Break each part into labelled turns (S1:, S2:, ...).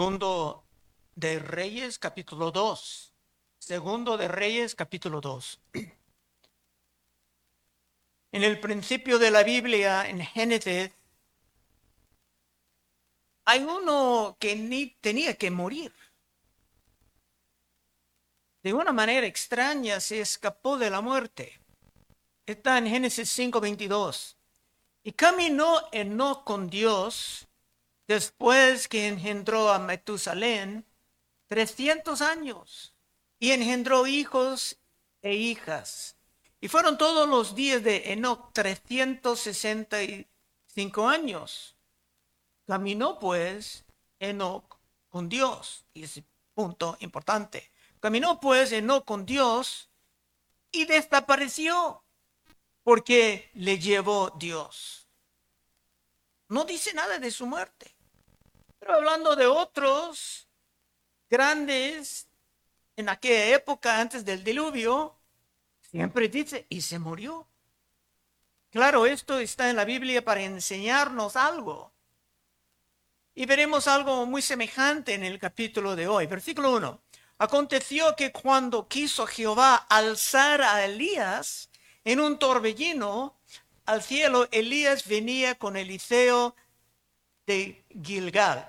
S1: Segundo de Reyes, capítulo 2. Segundo de Reyes, capítulo 2. En el principio de la Biblia, en Génesis, hay uno que ni tenía que morir. De una manera extraña se escapó de la muerte. Está en Génesis 5:22. Y caminó Enoch con Dios después que engendró a Metusalén, 300 años, y engendró hijos e hijas. Y fueron todos los días de Enoch 365 años. Caminó pues Enoch con Dios, y ese punto importante. Caminó pues Enoch con Dios y desapareció porque le llevó Dios. No dice nada de su muerte. Pero hablando de otros grandes en aquella época antes del diluvio, siempre dice, y se murió. Claro, esto está en la Biblia para enseñarnos algo. Y veremos algo muy semejante en el capítulo de hoy. Versículo 1. Aconteció que cuando quiso Jehová alzar a Elías en un torbellino al cielo, Elías venía con Eliseo de Gilgal.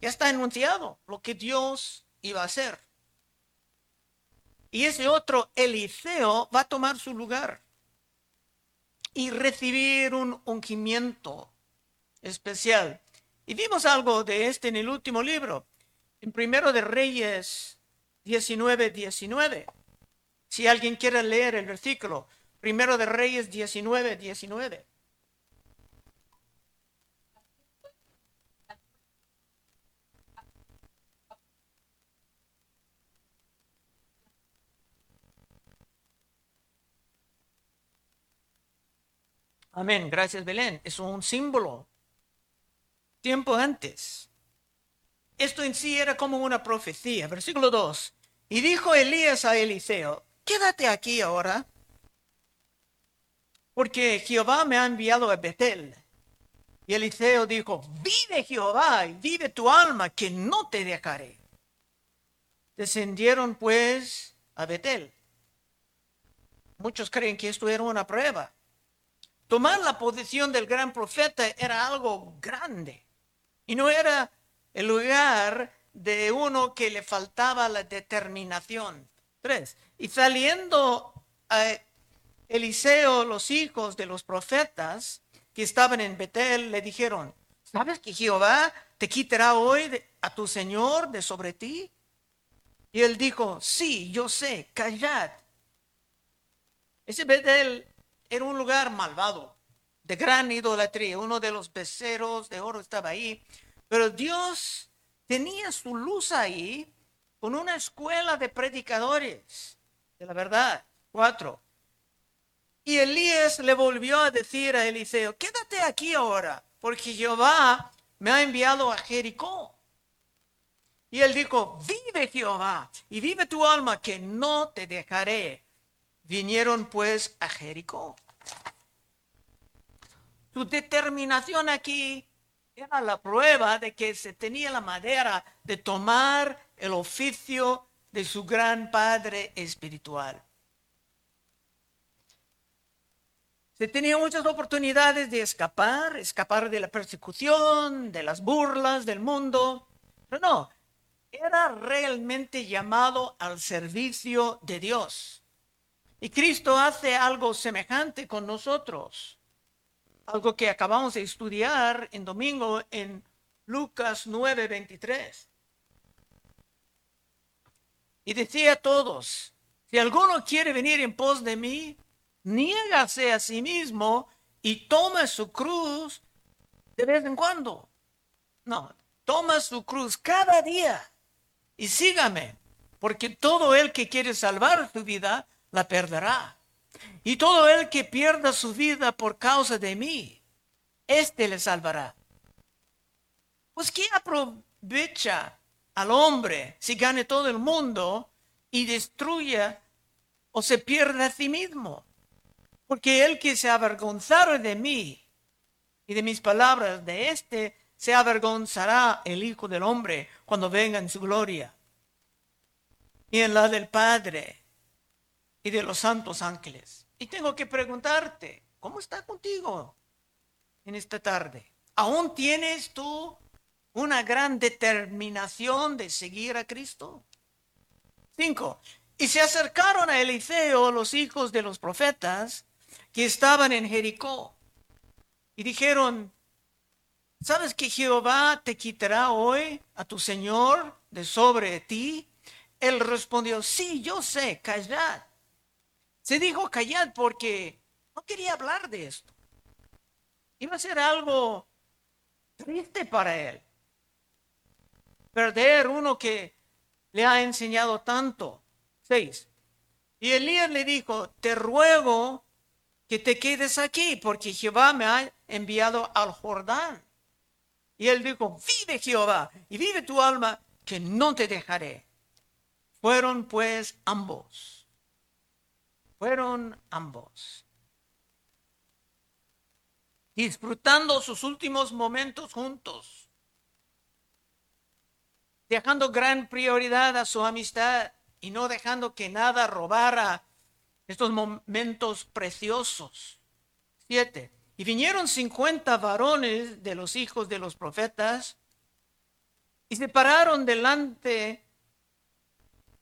S1: Ya está enunciado lo que Dios iba a hacer. Y ese otro Eliseo va a tomar su lugar y recibir un ungimiento especial. Y vimos algo de este en el último libro, en Primero de Reyes 19, 19. Si alguien quiere leer el versículo, Primero de Reyes 19, 19. Amén, gracias Belén. Es un símbolo. Tiempo antes. Esto en sí era como una profecía. Versículo 2. Y dijo Elías a Eliseo, quédate aquí ahora, porque Jehová me ha enviado a Betel. Y Eliseo dijo, vive Jehová y vive tu alma, que no te dejaré. Descendieron pues a Betel. Muchos creen que esto era una prueba. Tomar la posición del gran profeta era algo grande y no era el lugar de uno que le faltaba la determinación. Tres. Y saliendo a Eliseo, los hijos de los profetas que estaban en Betel, le dijeron, ¿sabes que Jehová te quitará hoy a tu Señor de sobre ti? Y él dijo, sí, yo sé, callad. Ese Betel era un lugar malvado, de gran idolatría. Uno de los beceros de oro estaba ahí. Pero Dios tenía su luz ahí con una escuela de predicadores de la verdad. Cuatro. Y Elías le volvió a decir a Eliseo, quédate aquí ahora, porque Jehová me ha enviado a Jericó. Y él dijo, vive Jehová y vive tu alma, que no te dejaré. Vinieron pues a Jericó. Su determinación aquí era la prueba de que se tenía la madera de tomar el oficio de su gran padre espiritual. Se tenía muchas oportunidades de escapar, escapar de la persecución, de las burlas del mundo, pero no, era realmente llamado al servicio de Dios. Y Cristo hace algo semejante con nosotros. Algo que acabamos de estudiar en domingo en Lucas 9:23. Y decía a todos, si alguno quiere venir en pos de mí, niégase a sí mismo y tome su cruz de vez en cuando. No, toma su cruz cada día y sígame, porque todo el que quiere salvar su vida la perderá. Y todo el que pierda su vida por causa de mí, éste le salvará. Pues ¿qué aprovecha al hombre si gane todo el mundo y destruya o se pierde a sí mismo? Porque el que se avergonzara de mí y de mis palabras, de éste se avergonzará el Hijo del Hombre cuando venga en su gloria. Y en la del Padre y de los santos ángeles. Y tengo que preguntarte, ¿cómo está contigo en esta tarde? ¿Aún tienes tú una gran determinación de seguir a Cristo? Cinco. Y se acercaron a Eliseo los hijos de los profetas que estaban en Jericó y dijeron, ¿sabes que Jehová te quitará hoy a tu Señor de sobre ti? Él respondió, sí, yo sé, callad. Se dijo callad porque no quería hablar de esto. Iba a ser algo triste para él. Perder uno que le ha enseñado tanto. Seis. Y Elías le dijo, te ruego que te quedes aquí porque Jehová me ha enviado al Jordán. Y él dijo, vive Jehová y vive tu alma que no te dejaré. Fueron pues ambos. Fueron ambos. Disfrutando sus últimos momentos juntos. Dejando gran prioridad a su amistad y no dejando que nada robara estos momentos preciosos. Siete. Y vinieron cincuenta varones de los hijos de los profetas y se pararon delante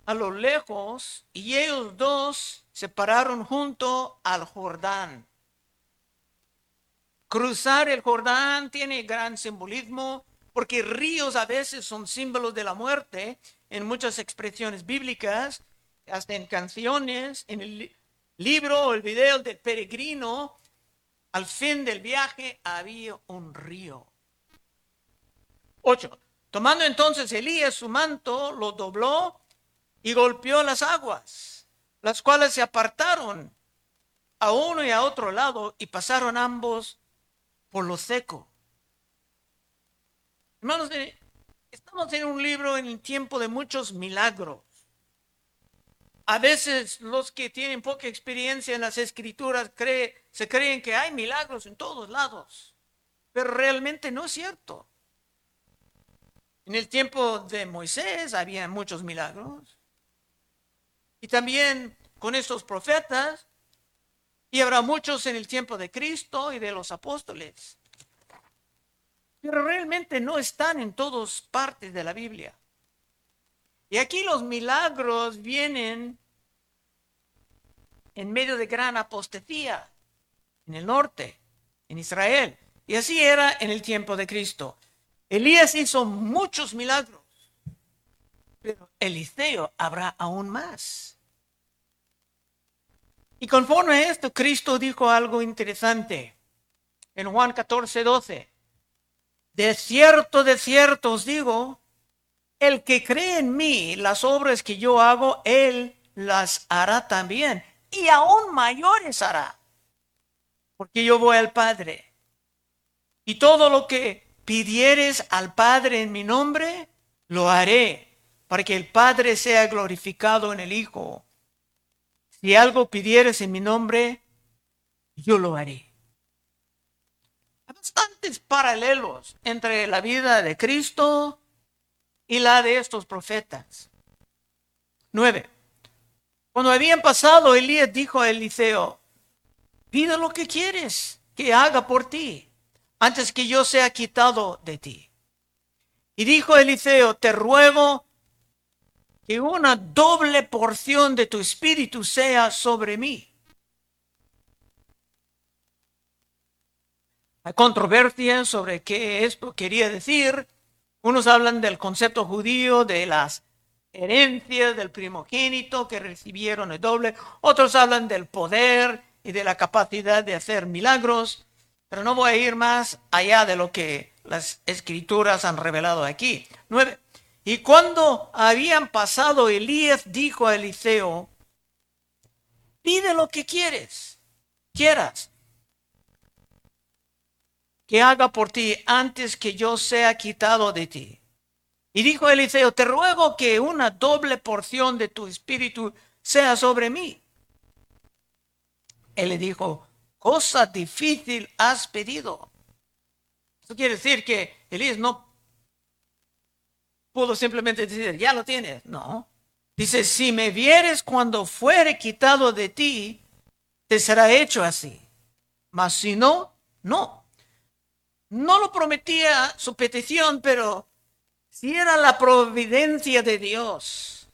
S1: a lo lejos y ellos dos se pararon junto al Jordán. Cruzar el Jordán tiene gran simbolismo porque ríos a veces son símbolos de la muerte en muchas expresiones bíblicas, hasta en canciones, en el libro o el video del peregrino, al fin del viaje había un río. Ocho. Tomando entonces Elías su manto, lo dobló y golpeó las aguas, las cuales se apartaron a uno y a otro lado y pasaron ambos por lo seco. Hermanos, estamos en un libro en el tiempo de muchos milagros. A veces los que tienen poca experiencia en las escrituras se creen que hay milagros en todos lados, pero realmente no es cierto. En el tiempo de Moisés había muchos milagros. Y también con estos profetas. Y habrá muchos en el tiempo de Cristo y de los apóstoles. Pero realmente no están en todas partes de la Biblia. Y aquí los milagros vienen en medio de gran apostasía en el norte, en Israel. Y así era en el tiempo de Cristo. Elías hizo muchos milagros, pero Eliseo habrá aún más. Y conforme a esto, Cristo dijo algo interesante en Juan 14, 12. De cierto, de cierto os digo, el que cree en mí, las obras que yo hago, él las hará también. Y aún mayores hará. Porque yo voy al Padre. Y todo lo que pidieres al Padre en mi nombre, lo haré, para que el Padre sea glorificado en el Hijo. Si algo pidieres en mi nombre, yo lo haré. Hay bastantes paralelos entre la vida de Cristo y la de estos profetas. Nueve. Cuando habían pasado, Elías dijo a Eliseo, pide lo que quieres que haga por ti, antes que yo sea quitado de ti. Y dijo Eliseo, te ruego que una doble porción de tu espíritu sea sobre mí. Hay controversia sobre qué esto quería decir. Unos hablan del concepto judío de las herencias del primogénito que recibieron el doble. Otros hablan del poder y de la capacidad de hacer milagros. Pero no voy a ir más allá de lo que las escrituras han revelado aquí. Nueve. Y cuando habían pasado, Elías dijo a Eliseo, pide lo que quieres, quieras, que haga por ti antes que yo sea quitado de ti. Y dijo Eliseo, te ruego que una doble porción de tu espíritu sea sobre mí. Él le dijo, cosa difícil has pedido. Eso quiere decir que Elías no pudo simplemente decir, ya lo tienes. No. Dice, si me vieres cuando fuere quitado de ti, te será hecho así. Mas si no, no. No lo prometía su petición, pero si era la providencia de Dios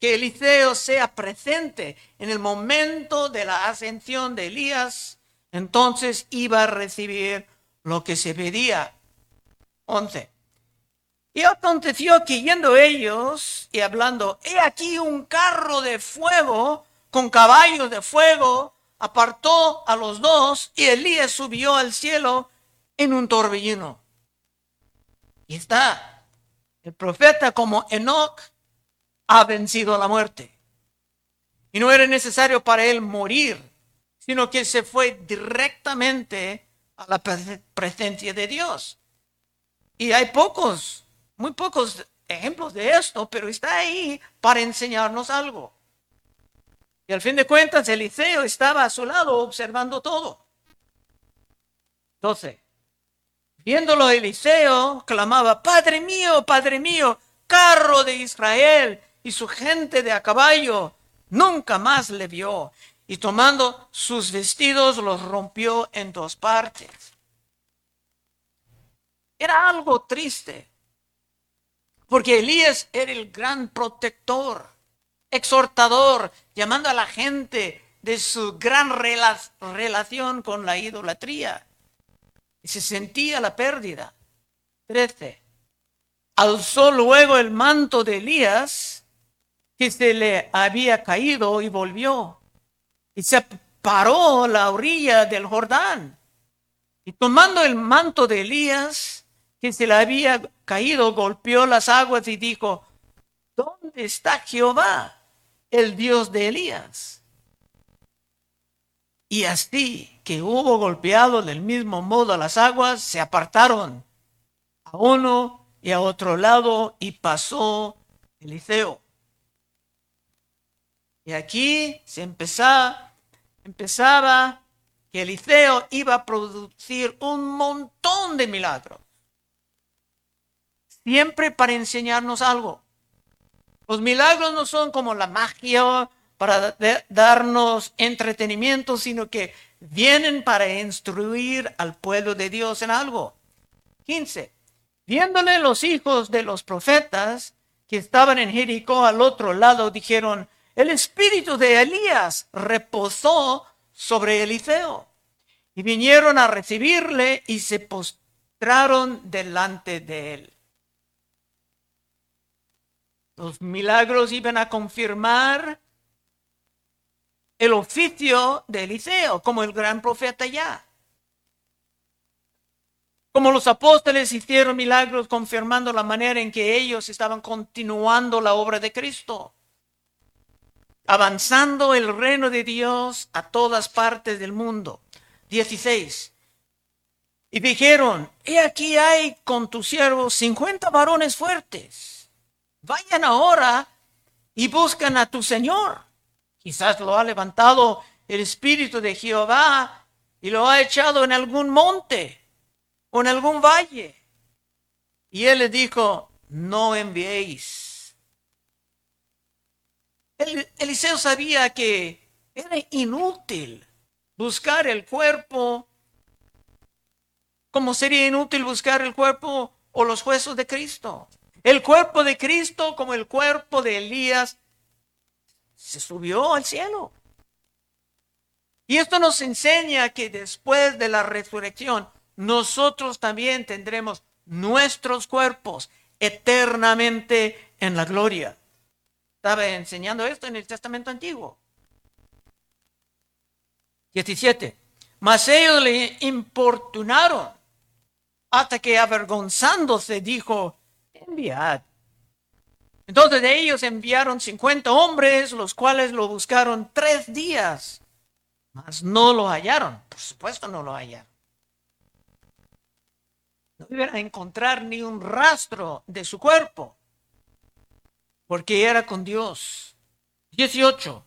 S1: que Eliseo sea presente en el momento de la ascensión de Elías, entonces iba a recibir lo que se pedía. 11. Y aconteció que yendo ellos y hablando, he aquí un carro de fuego con caballos de fuego, apartó a los dos y Elías subió al cielo en un torbellino. Y está el profeta como Enoch ha vencido la muerte. Y no era necesario para él morir, sino que se fue directamente a la presencia de Dios. Y hay pocos, muy pocos ejemplos de esto, pero está ahí para enseñarnos algo. Y al fin de cuentas, Eliseo estaba a su lado observando todo. 12. Viéndolo Eliseo, clamaba, Padre mío, Padre mío, carro de Israel y su gente de a caballo. Nunca más le vio. Y tomando sus vestidos los rompió en dos partes. Era algo triste, porque Elías era el gran protector, exhortador, llamando a la gente de su gran relación con la idolatría y se sentía la pérdida. 13. Alzó luego el manto de Elías que se le había caído y volvió. Y se paró a la orilla del Jordán. Y tomando el manto de Elías que se le había caído, golpeó las aguas y dijo, ¿dónde está Jehová, el Dios de Elías? Y así que hubo golpeado del mismo modo las aguas, se apartaron a uno y a otro lado y pasó Eliseo. Y aquí se empezaba, empezaba que Eliseo iba a producir un montón de milagros. Siempre para enseñarnos algo. Los milagros no son como la magia para darnos entretenimiento, sino que vienen para instruir al pueblo de Dios en algo. 15. Viéndole los hijos de los profetas que estaban en Jericó al otro lado, dijeron, el espíritu de Elías reposó sobre Eliseo. Y vinieron a recibirle y se postraron delante de él. Los milagros iban a confirmar el oficio de Eliseo como el gran profeta ya. Como los apóstoles hicieron milagros confirmando la manera en que ellos estaban continuando la obra de Cristo, avanzando el reino de Dios a todas partes del mundo. 16. Y dijeron, he aquí hay con tus siervos cincuenta varones fuertes. Vayan ahora y buscan a tu Señor Quizás lo ha levantado el Espíritu de Jehová y lo ha echado en algún monte o en algún valle. Y él le dijo, no enviéis. Eliseo sabía que era inútil buscar el cuerpo, como sería inútil buscar el cuerpo o los huesos de Cristo. El cuerpo de Cristo como el cuerpo de Elías se subió al cielo. Y esto nos enseña que después de la resurrección, nosotros también tendremos nuestros cuerpos eternamente en la gloria. Estaba enseñando esto en el Testamento Antiguo. 17. Mas ellos le importunaron hasta que avergonzándose dijo, enviad entonces de ellos enviaron 50 hombres, los cuales lo buscaron tres días, mas no lo hallaron. Por supuesto no lo hallaron. No iban a encontrar ni un rastro de su cuerpo, porque era con Dios. 18.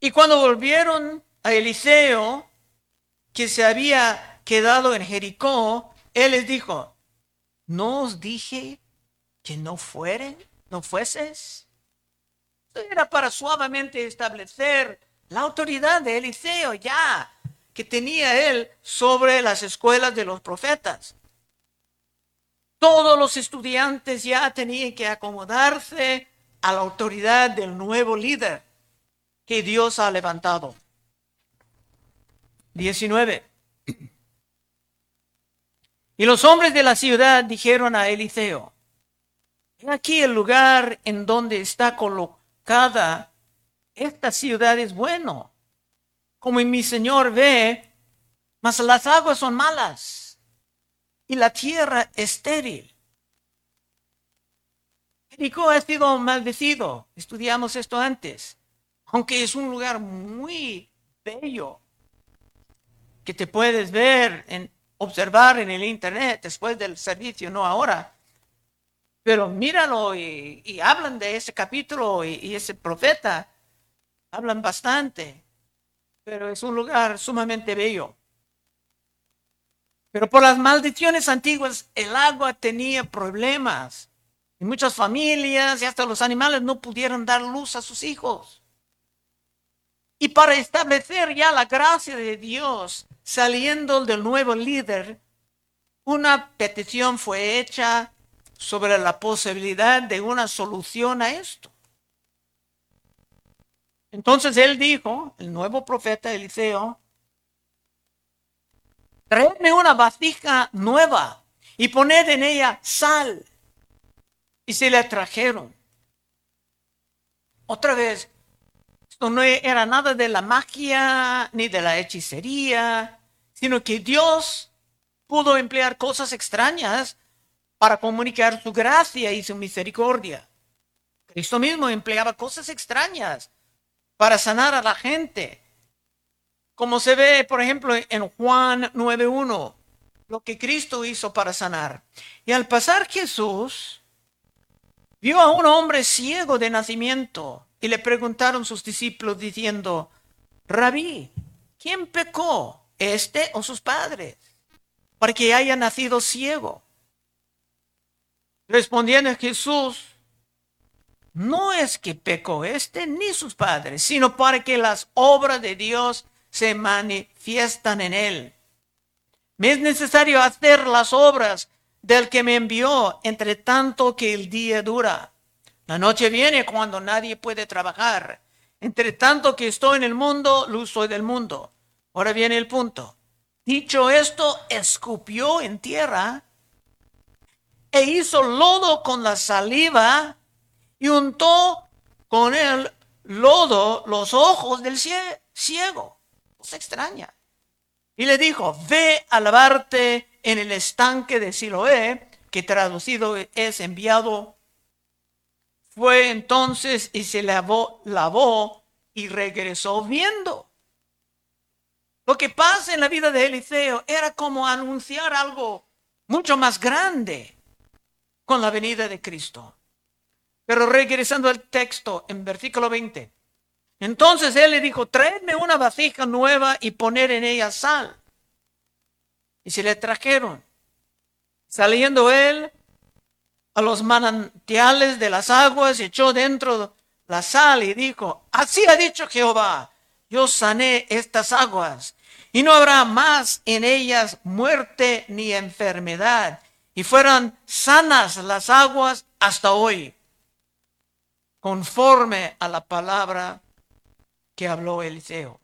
S1: Y cuando volvieron a Eliseo, que se había quedado en Jericó, él les dijo, ¿no os dije que no fueren, no fueses? Era para suavemente establecer la autoridad de Eliseo ya que tenía él sobre las escuelas de los profetas. Todos los estudiantes ya tenían que acomodarse a la autoridad del nuevo líder que Dios ha levantado. 19. Y los hombres de la ciudad dijeron a Eliseo, aquí el lugar en donde está colocada esta ciudad es bueno, como mi Señor ve, mas las aguas son malas y la tierra estéril. Jericó ha sido maldecido, estudiamos esto antes, aunque es un lugar muy bello que te puedes ver, en, observar en el internet después del servicio, no ahora. Pero míralo y, hablan de ese capítulo y ese profeta, hablan bastante pero es un lugar sumamente bello. Pero por las maldiciones antiguas el agua tenía problemas. Y muchas familias y hasta los animales no pudieron dar luz a sus hijos. Y para establecer ya la gracia de Dios saliendo del nuevo líder, una petición fue hecha sobre la posibilidad de una solución a esto. Entonces él dijo, el nuevo profeta Eliseo, traedme una vasija nueva y poned en ella sal. Y se le trajeron. Otra vez, no era nada de la magia ni de la hechicería, sino que Dios pudo emplear cosas extrañas para comunicar su gracia y su misericordia. Cristo mismo empleaba cosas extrañas para sanar a la gente. Como se ve, por ejemplo, en Juan 9.1, lo que Cristo hizo para sanar. Y al pasar Jesús, vio a un hombre ciego de nacimiento y le preguntaron sus discípulos diciendo, Rabí, ¿quién pecó, este o sus padres, para que haya nacido ciego? Respondiendo Jesús, no es que pecó este ni sus padres, sino para que las obras de Dios se manifiestan en él. Me es necesario hacer las obras del que me envió, entre tanto que el día dura. La noche viene cuando nadie puede trabajar. Entre tanto que estoy en el mundo, luz soy del mundo. Ahora viene el punto. Dicho esto, escupió en tierra e hizo lodo con la saliva y untó con el lodo los ojos del ciego. Se extraña. Y le dijo, ve a lavarte en el estanque de Siloé, que traducido es enviado. Fue entonces y se lavó, y regresó viendo. Lo que pasa en la vida de Eliseo era como anunciar algo mucho más grande con la venida de Cristo. Pero regresando al texto, en versículo 20. Entonces él le dijo, tráeme una vasija nueva y poner en ella sal. Y se le trajeron. Saliendo él a los manantiales de las aguas, echó dentro la sal y dijo, así ha dicho Jehová, yo sané estas aguas y no habrá más en ellas muerte ni enfermedad. Y fueron sanas las aguas hasta hoy conforme a la palabra que habló Eliseo.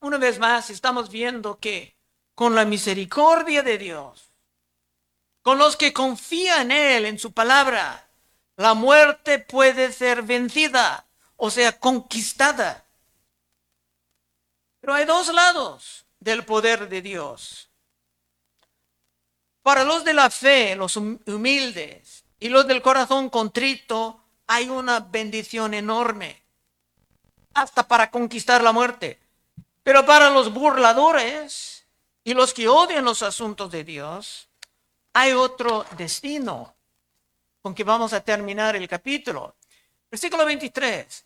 S1: Una vez más, estamos viendo que con la misericordia de Dios, con los que confían en Él, en su palabra, la muerte puede ser vencida, o sea, conquistada. Pero hay dos lados del poder de Dios. Para los de la fe, los humildes, y los del corazón contrito, hay una bendición enorme, hasta para conquistar la muerte. Pero para los burladores y los que odian los asuntos de Dios, hay otro destino con que vamos a terminar el capítulo. Versículo 23.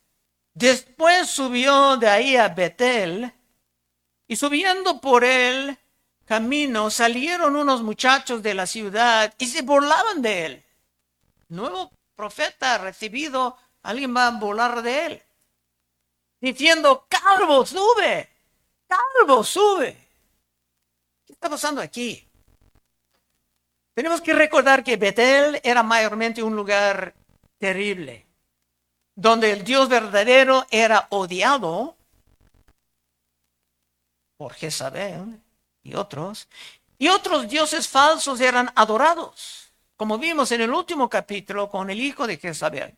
S1: Después subió de ahí a Betel y subiendo por él camino salieron unos muchachos de la ciudad y se burlaban de él. Nuevo profeta recibido, alguien va a burlar de él. Diciendo, calvo, sube, calvo, sube. ¿Qué está pasando aquí? Tenemos que recordar que Betel era mayormente un lugar terrible, donde el Dios verdadero era odiado por Jezabel y otros, y otros dioses falsos eran adorados, como vimos en el último capítulo con el hijo de Jezabel.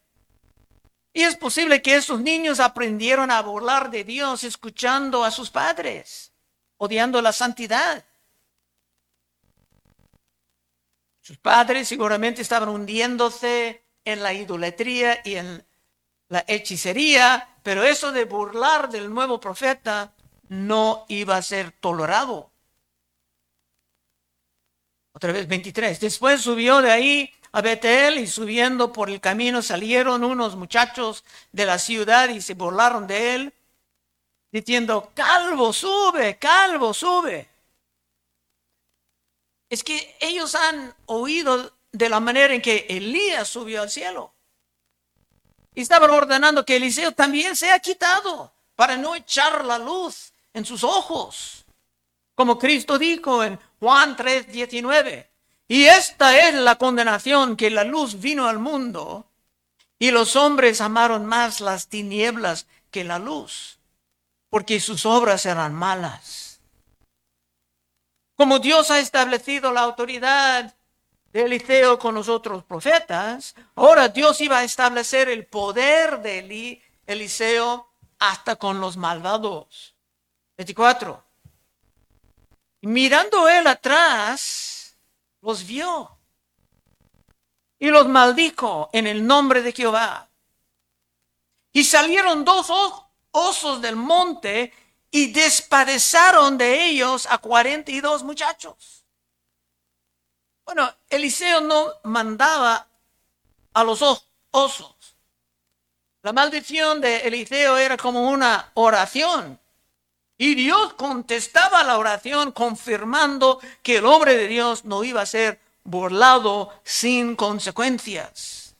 S1: Y es posible que esos niños aprendieron a burlar de Dios escuchando a sus padres, odiando la santidad. Sus padres seguramente estaban hundiéndose en la idolatría y en la hechicería, pero eso de burlar del nuevo profeta no iba a ser tolerado. Otra vez 23. Después subió de ahí a Betel y subiendo por el camino salieron unos muchachos de la ciudad y se burlaron de él, diciendo, calvo, sube, calvo, sube. Es que ellos han oído de la manera en que Elías subió al cielo. Y estaban ordenando que Eliseo también sea quitado para no echar la luz en sus ojos. Como Cristo dijo en Juan 3:19. Y esta es la condenación que la luz vino al mundo y los hombres amaron más las tinieblas que la luz, porque sus obras eran malas. Como Dios ha establecido la autoridad de Eliseo con los otros profetas, ahora Dios iba a establecer el poder de Eliseo hasta con los malvados. 24. Mirando él atrás, los vio y los maldijo en el nombre de Jehová. Y salieron dos osos del monte y despadezaron de ellos a cuarenta y dos muchachos. Bueno, Eliseo no mandaba a los osos. La maldición de Eliseo era como una oración. Y Dios contestaba la oración confirmando que el hombre de Dios no iba a ser burlado sin consecuencias.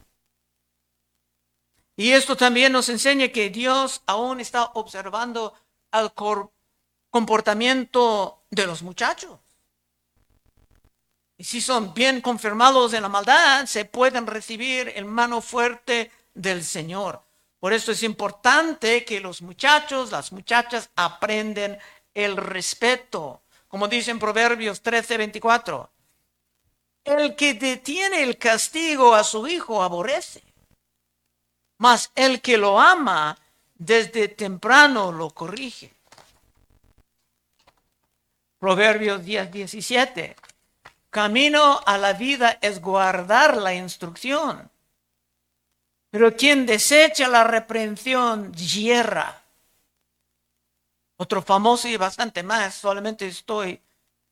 S1: Y esto también nos enseña que Dios aún está observando el comportamiento de los muchachos. Y si son bien confirmados en la maldad, se pueden recibir en mano fuerte del Señor. Por eso es importante que los muchachos, las muchachas aprenden el respeto. Como dice en Proverbios 13, 24. El que detiene el castigo a su hijo aborrece, mas el que lo ama desde temprano lo corrige. Proverbios 10, 17. Camino a la vida es guardar la instrucción. Pero quien desecha la reprensión hierra. Otro famoso y bastante más, solamente estoy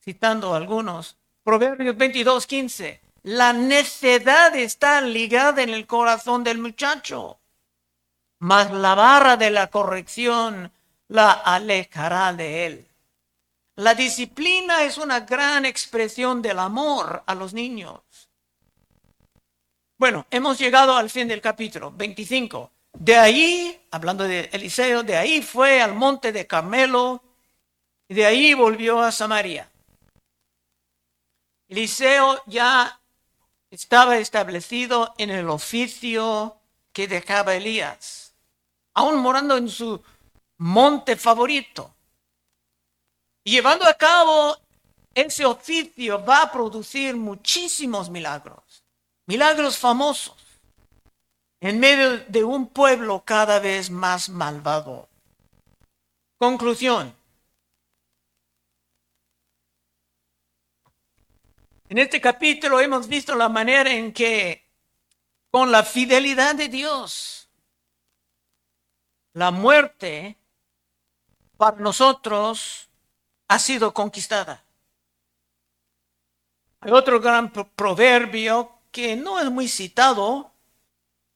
S1: citando algunos. Proverbios 22, 15. La necedad está ligada en el corazón del muchacho, mas la barra de la corrección la alejará de él. La disciplina es una gran expresión del amor a los niños. Bueno, hemos llegado al fin del capítulo 25. De ahí, hablando de Eliseo, de ahí fue al monte de Carmelo y de ahí volvió a Samaria. Eliseo ya estaba establecido en el oficio que dejaba Elías, aún morando en su monte favorito. Y llevando a cabo ese oficio va a producir muchísimos milagros, milagros famosos, en medio de un pueblo cada vez más malvado. Conclusión. En este capítulo hemos visto la manera en que con la fidelidad de Dios, la muerte para nosotros ha sido conquistada. Hay otro gran proverbio que no es muy citado,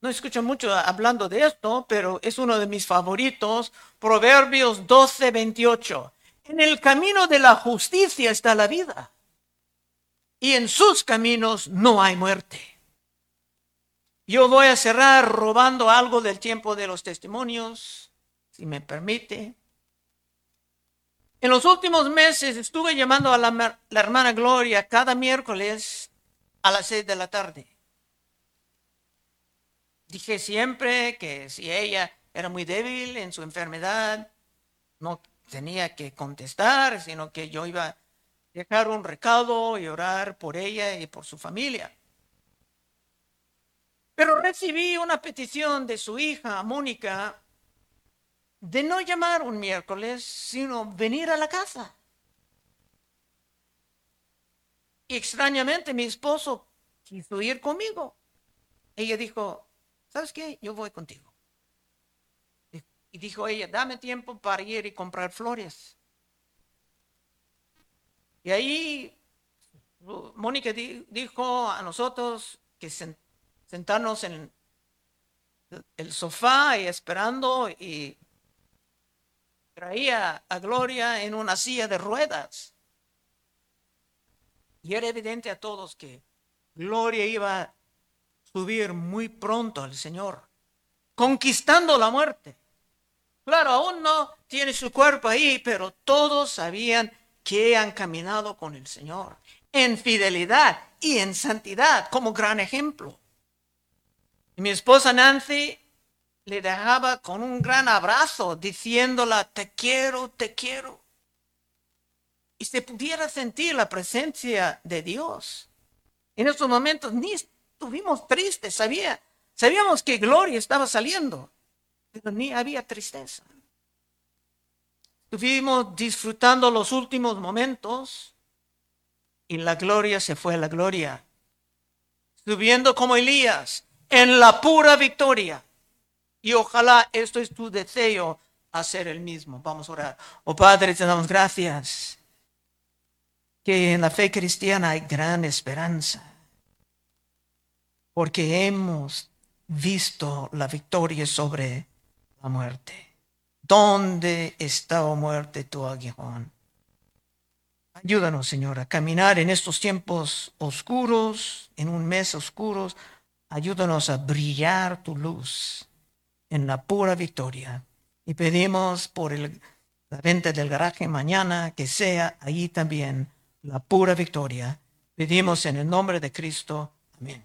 S1: no escucho mucho hablando de esto, pero es uno de mis favoritos, Proverbios 12, 28. En el camino de la justicia está la vida. Y en sus caminos no hay muerte. Yo voy a cerrar robando algo del tiempo de los testimonios, si me permite. En los últimos meses estuve llamando a la, hermana Gloria cada miércoles a las seis de la tarde. Dije siempre que si ella era muy débil en su enfermedad, no tenía que contestar, sino que yo iba a dejar un recado y orar por ella y por su familia. Pero recibí una petición de su hija, Mónica, de no llamar un miércoles, sino venir a la casa. Y extrañamente mi esposo quiso ir conmigo. Ella dijo, ¿sabes qué? Yo voy contigo. Y dijo ella, dame tiempo para ir y comprar flores. Y ahí Mónica dijo a nosotros que sentarnos en el sofá y esperando y traía a Gloria en una silla de ruedas. Y era evidente a todos que Gloria iba a subir muy pronto al Señor, conquistando la muerte. Claro, aún no tiene su cuerpo ahí, pero todos sabían que han caminado con el Señor en fidelidad y en santidad como gran ejemplo. Y mi esposa Nancy le dejaba con un gran abrazo, diciéndola, te quiero, te quiero. Y se pudiera sentir la presencia de Dios. En esos momentos ni estuvimos tristes, sabía, sabíamos que gloria estaba saliendo pero ni había tristeza. Estuvimos disfrutando los últimos momentos y la gloria se fue a la gloria. Subiendo como Elías en la pura victoria. Y ojalá esto es tu deseo hacer el mismo. Vamos a orar. Oh Padre, te damos gracias que en la fe cristiana hay gran esperanza. Porque hemos visto la victoria sobre muerte. ¿Dónde está, oh muerte, tu aguijón? Ayúdanos, Señor, a caminar en estos tiempos oscuros, en un mes oscuro. Ayúdanos a brillar tu luz en la pura victoria. Y pedimos por el, la venta del garaje mañana que sea ahí también la pura victoria. Pedimos en el nombre de Cristo. Amén.